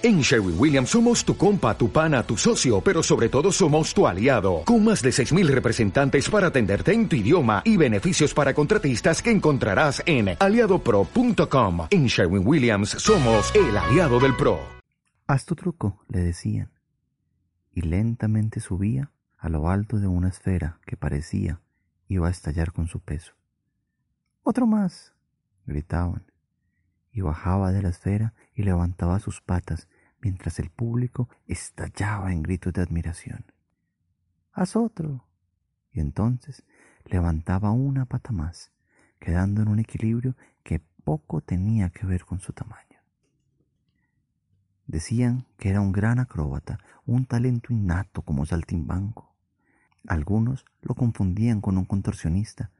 En Sherwin Williams somos tu compa, tu pana, tu socio, pero sobre todo somos tu aliado, con más de 6.000 representantes para atenderte en tu idioma y beneficios para contratistas que encontrarás en aliadopro.com. En Sherwin Williams somos el aliado del PRO. Haz tu truco, le decían, y lentamente subía a lo alto de una esfera que parecía iba a estallar con su peso. Otro más, gritaban bajaba de la esfera y levantaba sus patas mientras el público estallaba en gritos de admiración. Haz otro. Y entonces levantaba una pata más, quedando en un equilibrio que poco tenía que ver con su tamaño. Decían que era un gran acróbata, un talento innato como saltimbanco. Algunos lo confundían con un contorsionista,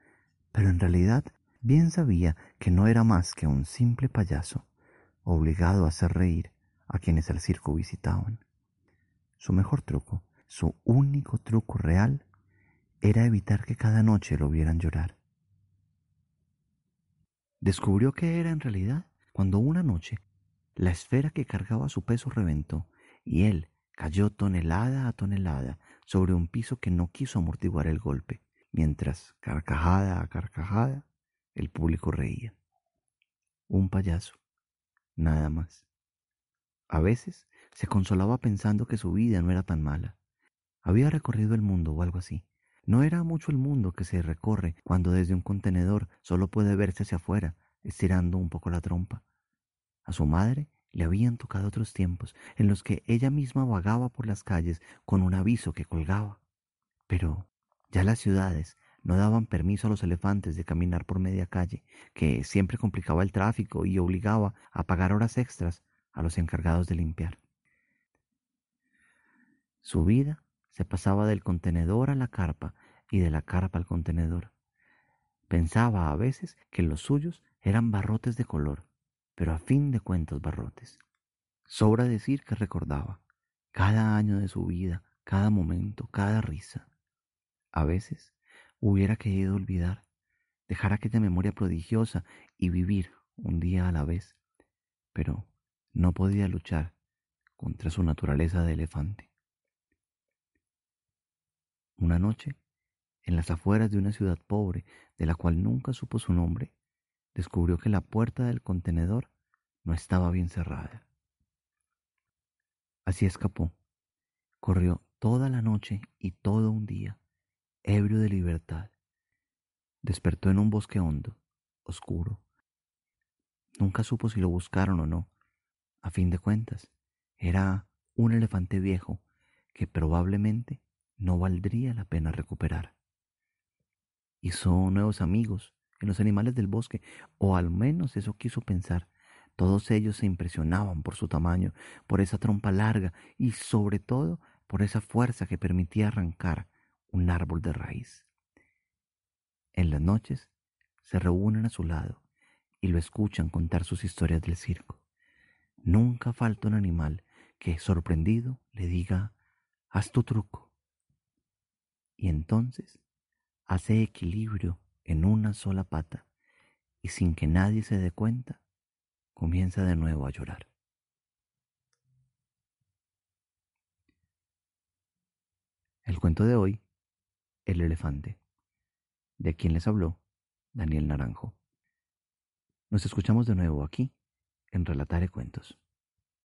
pero en realidad bien sabía que no era más que un simple payaso, obligado a hacer reír a quienes el circo visitaban. Su mejor truco, su único truco real, era evitar que cada noche lo vieran llorar. Descubrió que era en realidad cuando una noche la esfera que cargaba su peso reventó y él cayó tonelada a tonelada sobre un piso que no quiso amortiguar el golpe, mientras, carcajada a carcajada, el público reía. Un payaso, nada más. A veces se consolaba pensando que su vida no era tan mala. Había recorrido el mundo o algo así. No era mucho el mundo que se recorre cuando desde un contenedor solo puede verse hacia afuera, estirando un poco la trompa. A su madre le habían tocado otros tiempos en los que ella misma vagaba por las calles con un aviso que colgaba. Pero ya las ciudades no daban permiso a los elefantes de caminar por media calle, que siempre complicaba el tráfico y obligaba a pagar horas extras a los encargados de limpiar. Su vida se pasaba del contenedor a la carpa y de la carpa al contenedor. Pensaba a veces que los suyos eran barrotes de color, pero a fin de cuentas barrotes. Sobra decir que recordaba cada año de su vida, cada momento, cada risa. A veces hubiera querido olvidar, dejar aquella memoria prodigiosa y vivir un día a la vez, pero no podía luchar contra su naturaleza de elefante. Una noche, en las afueras de una ciudad pobre, de la cual nunca supo su nombre, descubrió que la puerta del contenedor no estaba bien cerrada. Así escapó. Corrió toda la noche y todo un día, ebrio de libertad. Despertó en un bosque hondo, oscuro. Nunca supo si lo buscaron o no. A fin de cuentas, era un elefante viejo que probablemente no valdría la pena recuperar. Hizo nuevos amigos en los animales del bosque, o al menos eso quiso pensar. Todos ellos se impresionaban por su tamaño, por esa trompa larga y sobre todo por esa fuerza que permitía arrancar un árbol de raíz. En las noches se reúnen a su lado y lo escuchan contar sus historias del circo. Nunca falta un animal que, sorprendido, le diga, haz tu truco. Y entonces hace equilibrio en una sola pata y sin que nadie se dé cuenta, comienza de nuevo a llorar. El cuento de hoy el elefante. De quien les habló, Daniel Naranjo. Nos escuchamos de nuevo aquí, en Relatare Cuentos.